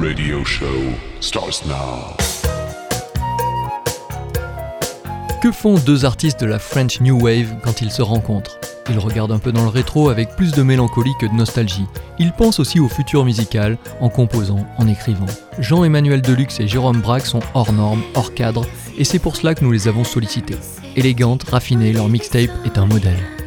radio show starts now. Que font deux artistes de la French New Wave quand ils se rencontrent? Ils regardent un peu dans le rétro avec plus de mélancolie que de nostalgie. Ils pensent aussi au futur musical en composant, en écrivant. Jean-Emmanuel Deluxe et Jérôme Braque sont hors normes, hors cadre, et c'est pour cela que nous les avons sollicités. Élégante, raffinée, leur mixtape est un modèle.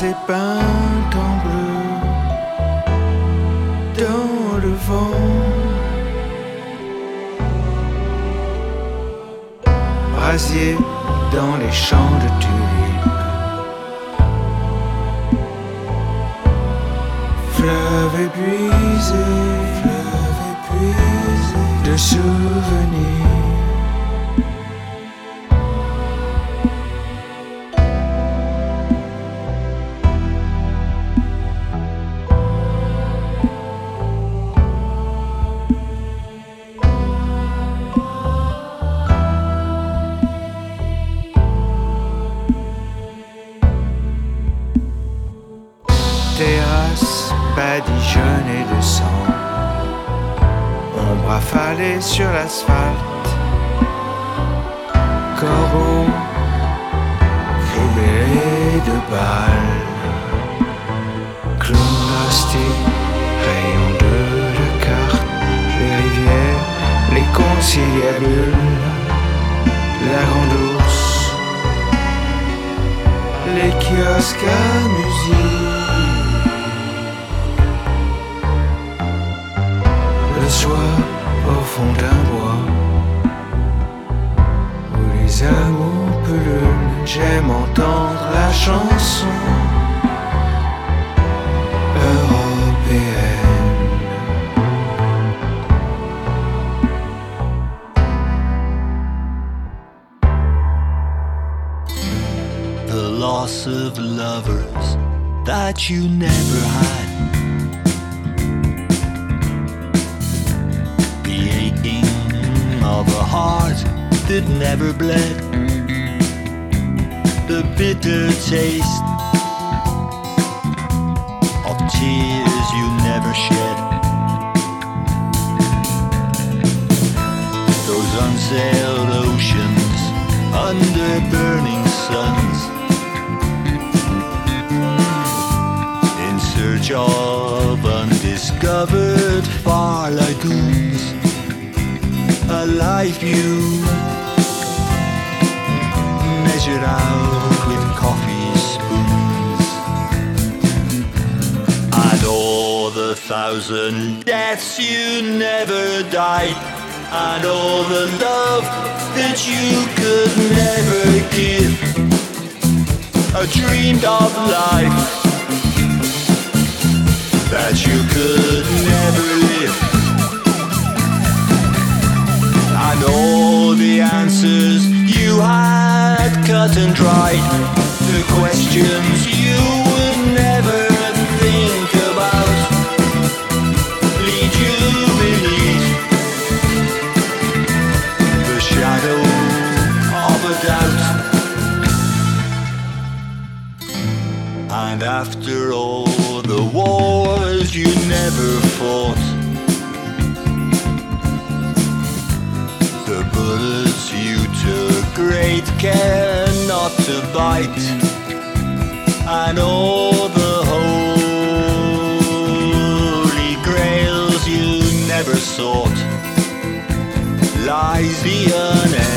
Peinte en bleu dans le vent. Brasier dans les champs de tulipes. Fleuve épuisé, fleuve épuisé de souvenirs. Of lovers that you never had. The aching of a heart that never bled. The bitter taste of tears you never shed. Those unsailed oceans under burning suns. Of undiscovered far lagoons. A life you measured out with coffee spoons. And all the thousand deaths you never died. And all the love that you could never give. A dreamed of life that you could never live. And all the answers you had cut and dried, the questions you would never think about, lead you beneath the shadow of a doubt. And after all fought, the bullets you took great care not to bite, and all the holy grails you never sought, lies the unending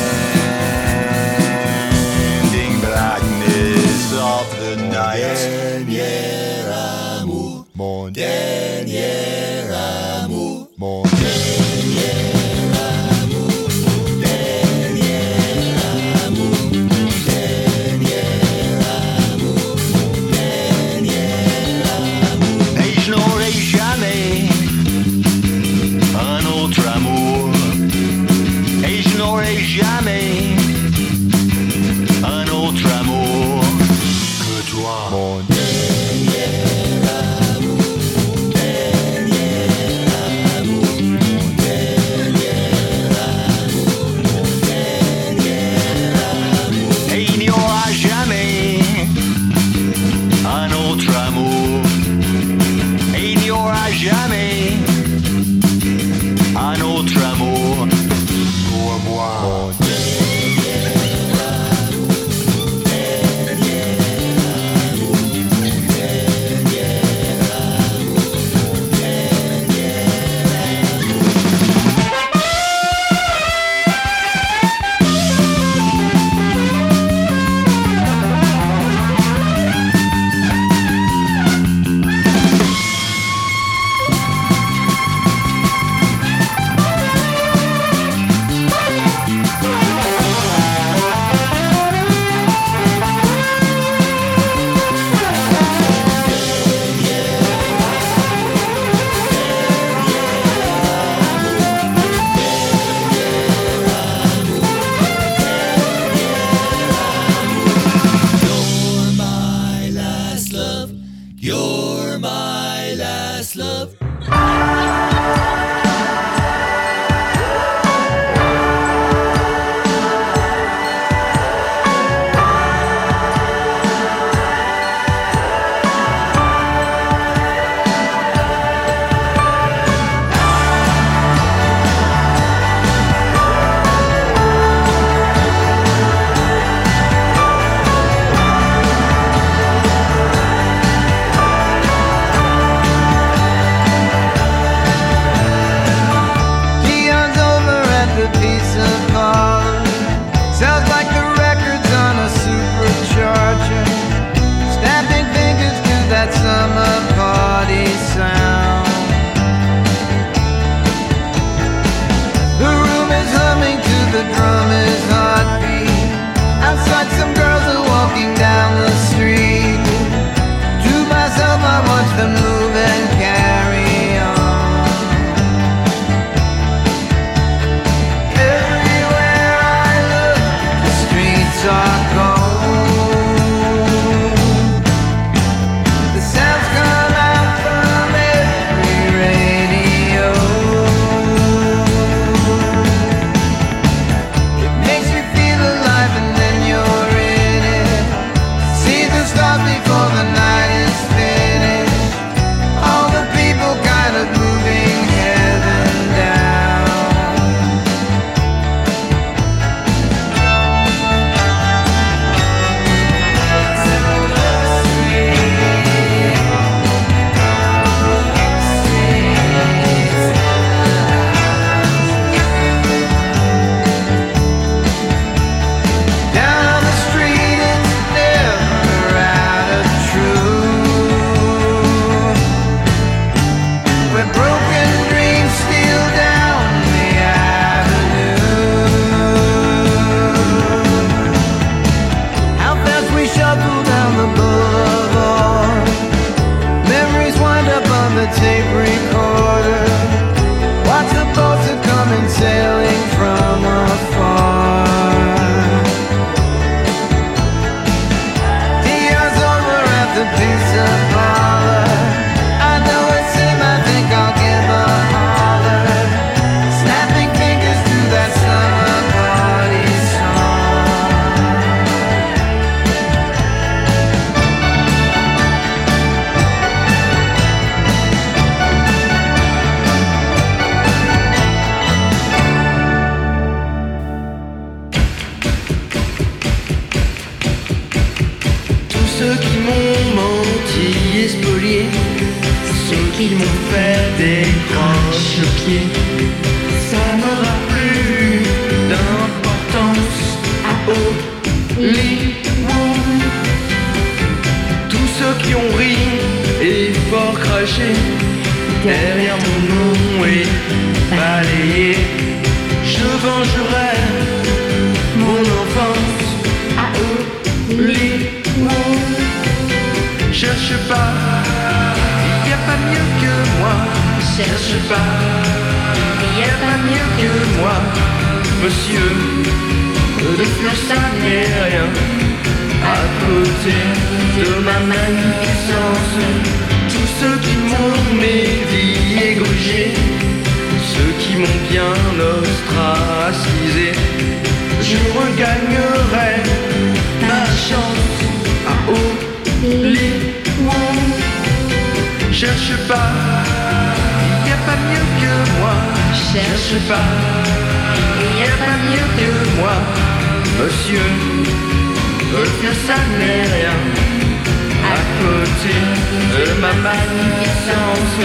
connaissance,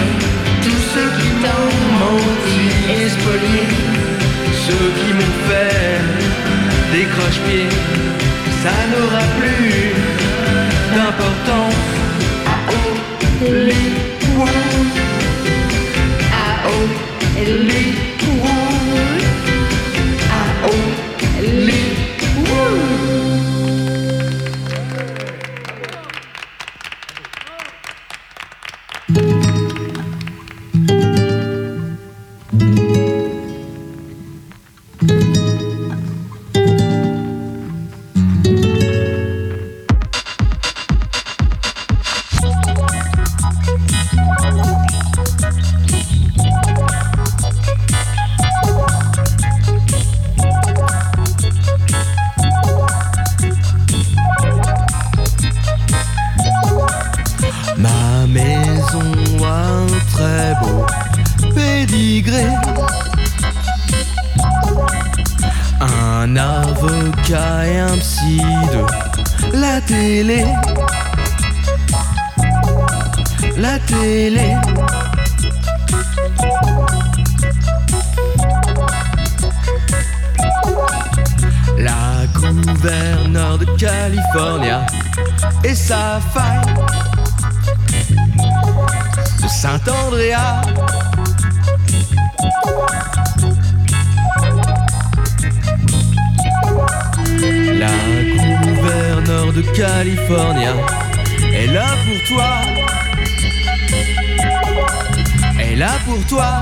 tous ceux qui t'ont menti et spolié, ceux qui m'ont fait des croche-pieds, ça n'aura plus d'importance. Ah oh, les points, ah oh, les de California est là pour toi. Est là pour toi.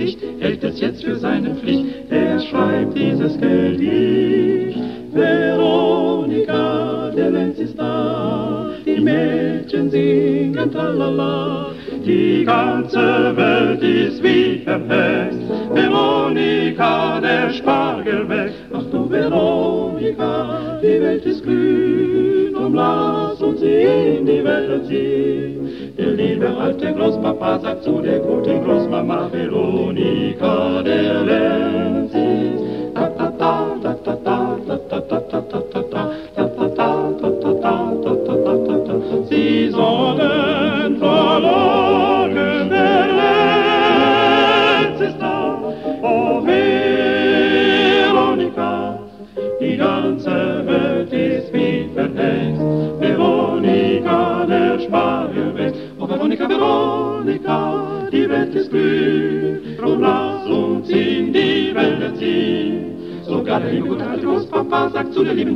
Licht hält es jetzt für seine Pflicht, er schreibt dieses Gedicht. Veronika, der Lenz ist da, die Mädchen singen tralala, die ganze Welt ist wie verhext. Veronika, der Spargel weg, ach du Veronika, die Welt ist grün, drum lass uns in die Welt ziehen. Der liebe alte Großpapa sagt zu der guten Großmama Veronika, cordero.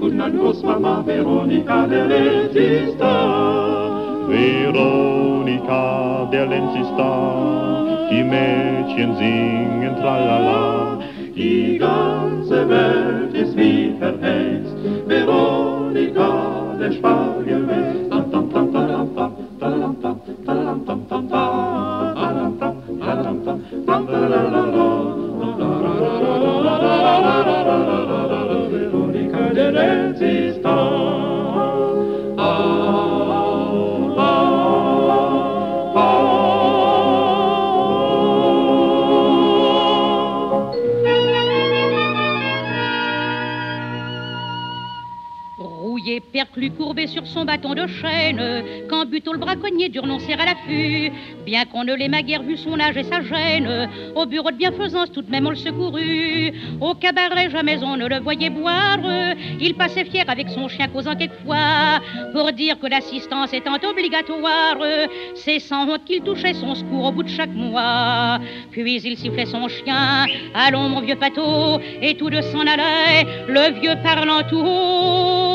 Guna nos mama Veronica Delenzista. Veronica Delenzista, die Mädchen singen tralala. Perclus, courbé sur son bâton de chêne, quand Buteau le braconnier dure non serre à l'affût, bien qu'on ne l'aimât guère vu son âge et sa gêne, au bureau de bienfaisance tout de même on le secourut, au cabaret jamais on ne le voyait boire, il passait fier avec son chien causant quelquefois, pour dire que l'assistance étant obligatoire, c'est sans honte qu'il touchait son secours au bout de chaque mois, puis il sifflait son chien, allons mon vieux pâteau, et tout de s'en allait, le vieux parlant tout haut.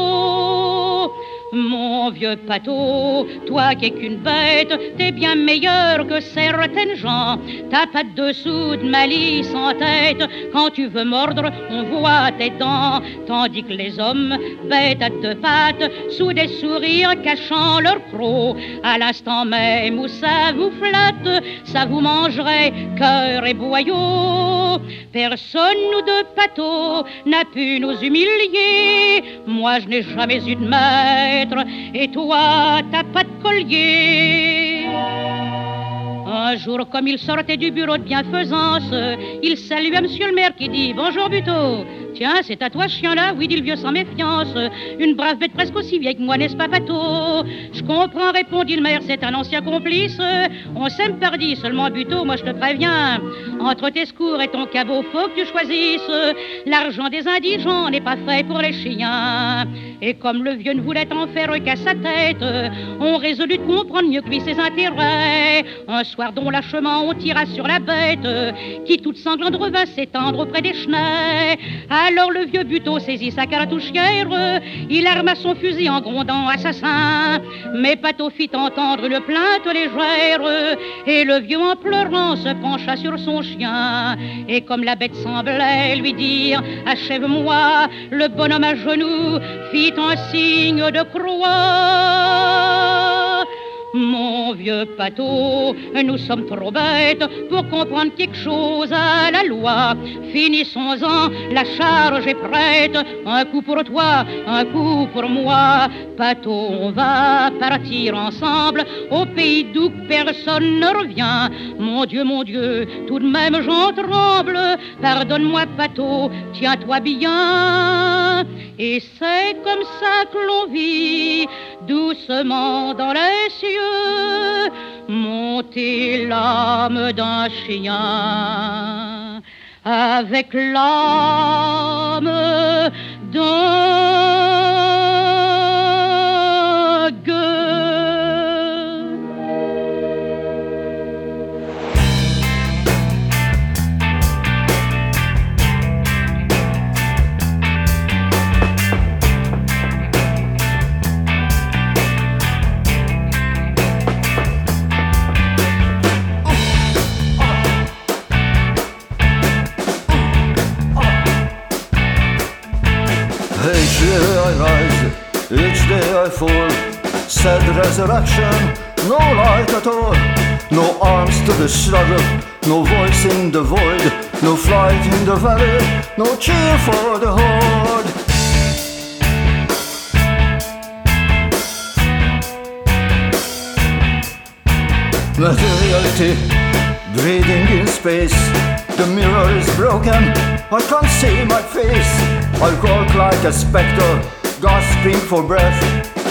Mon vieux pâteau, toi qui es qu'une bête, t'es bien meilleur que certaines gens. T'as pas de dessous de malice en tête. Quand tu veux mordre, on voit tes dents. Tandis que les hommes, bêtes à deux pattes, sous des sourires cachant leurs crocs, à l'instant même où ça vous flatte, ça vous mangerait cœur et boyau. Personne, nous deux pâteaux, n'a pu nous humilier. Moi, je n'ai jamais eu de et toi, t'as pas de collier. Un jour, comme il sortait du bureau de bienfaisance, il salua monsieur le maire qui dit Bonjour Buteau. Tiens, c'est à toi chien-là Oui, dit le vieux sans méfiance. Une brave bête presque aussi vieille que moi, n'est-ce pas, Pato? Je comprends, répondit le maire, c'est un ancien complice. On s'aime pardi, seulement Buteau, moi je te préviens. Entre tes secours et ton cabot, faut que tu choisisses. L'argent des indigents n'est pas fait pour les chiens. Et comme le vieux ne voulait en faire qu'à sa tête, on résolut de comprendre mieux que lui ses intérêts. Un soir dont lâchement on tira sur la bête, qui toute sanglante revint s'étendre auprès des chenets. Alors le vieux buteau saisit sa cartouchière, il arma son fusil en grondant assassin. Mais Pato fit entendre une plainte légère, et le vieux en pleurant se pencha sur son chien. Et comme la bête semblait lui dire Achève-moi, le bonhomme à genoux fit un signe de croix. Mon vieux pâteau, nous sommes trop bêtes pour comprendre quelque chose à la loi. Finissons-en, la charge est prête. Un coup pour toi, un coup pour moi. bateau, on va partir ensemble au pays d'où personne ne revient. Mon Dieu, mon Dieu, tout de même j'en tremble. Pardonne-moi, bateau, tiens-toi bien. Et c'est comme ça que l'on vit doucement dans les cieux, monter l'âme d'un chien avec l'âme d'un day I fall. Sad resurrection, no light at all. No arms to the struggle, no voice in the void, no flight in the valley, no cheer for the horde. Materiality, breathing in space. The mirror is broken, I can't see my face. I walk like a spectre, gasping for breath.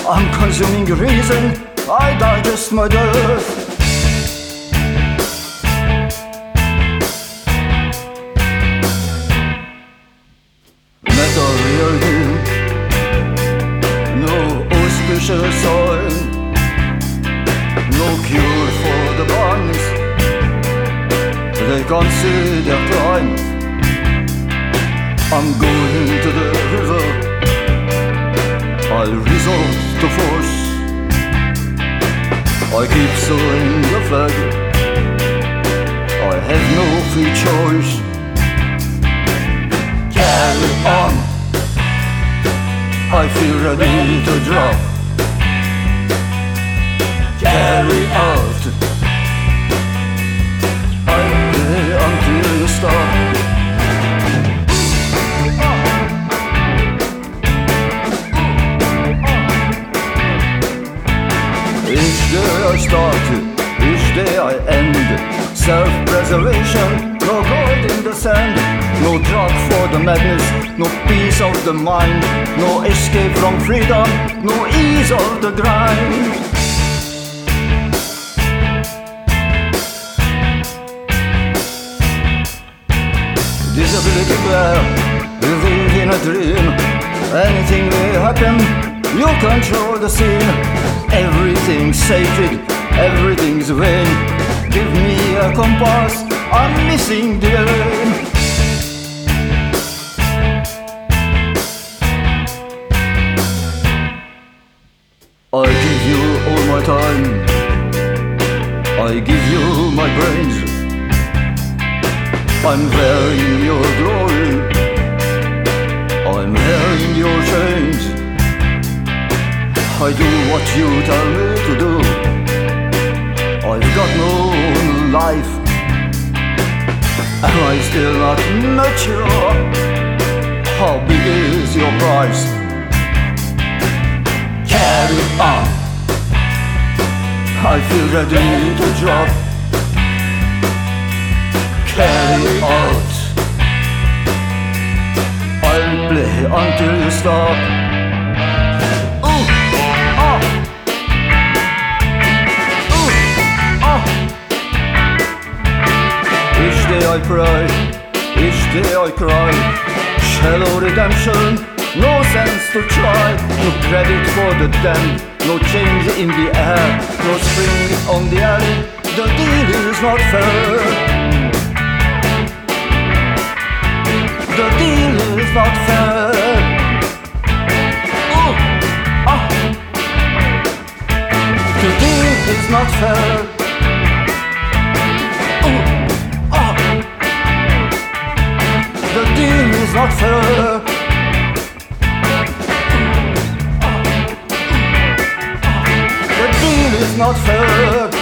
I'm consuming reason, I digest my death. Metal reality, no auspicious oh, sign, no cure for the. They. I'm going to the river. I'll resort to force. I keep sowing the flag. I have no free choice. Carry on. I feel ready to drop. Carry out. Until you stop. Self-preservation, no gold in the sand, no drug for the madness, no peace of the mind, no escape from freedom, no ease of the grind. Disability glare, living in a dream. Anything may happen, you control the scene. Everything's sacred, everything's vain. Give me a compass, I'm missing the. I give you all my time. I give you my brains. I'm wearing your glory. I'm wearing your chains. I do what you tell me to do. I've got no life. Am I still not mature? How big is your price? Carry on. I feel ready to drop. Carry out. I'll play until you stop. I pray, each day I cry. Shallow redemption, no sense to try. No credit for the damned, no change in the air, no spring on the alley. The deal is not fair. The deal is not fair. Ooh, ah. The deal is not fair. The deal is not fair. The deal is not fair.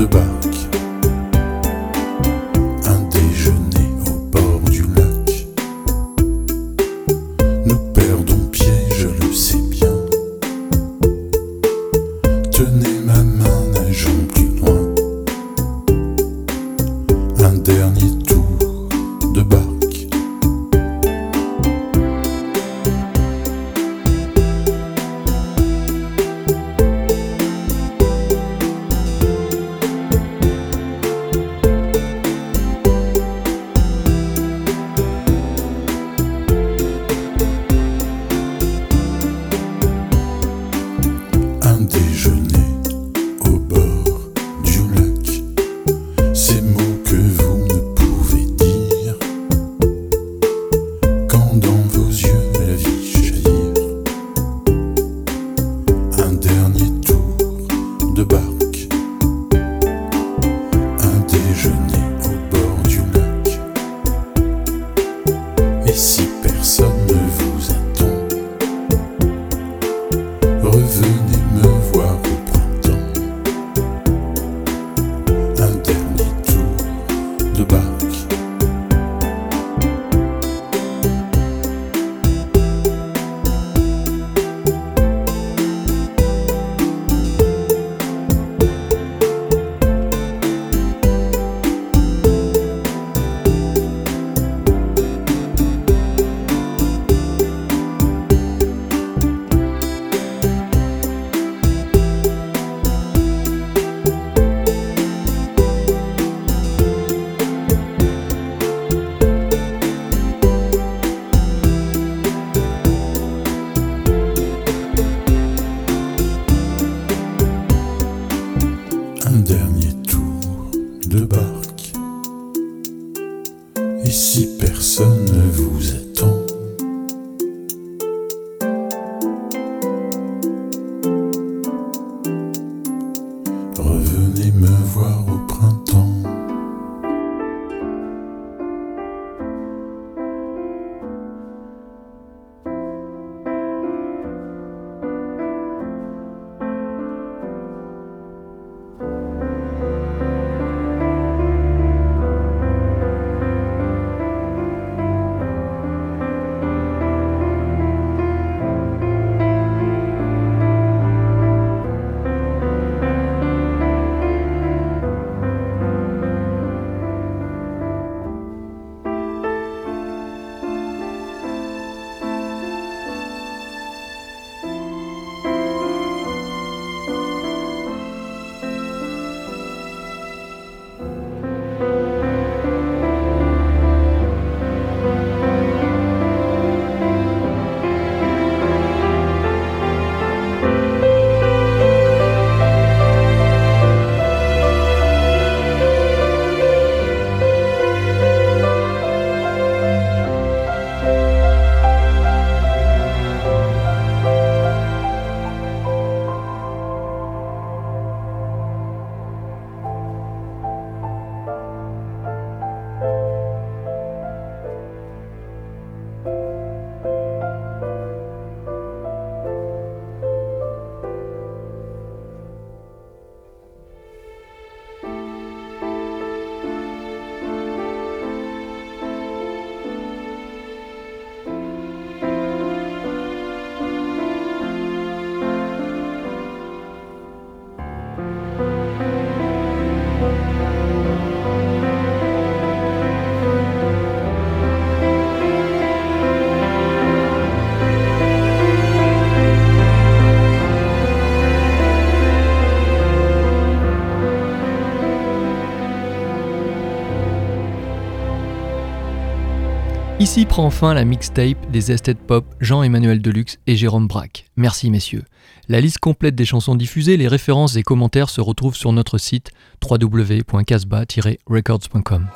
de bas. Ici prend fin la mixtape des Estate Pop Jean-Emmanuel Deluxe et Jérôme Braque. Merci messieurs. La liste complète des chansons diffusées, les références et commentaires se retrouvent sur notre site www.casbah-records.com.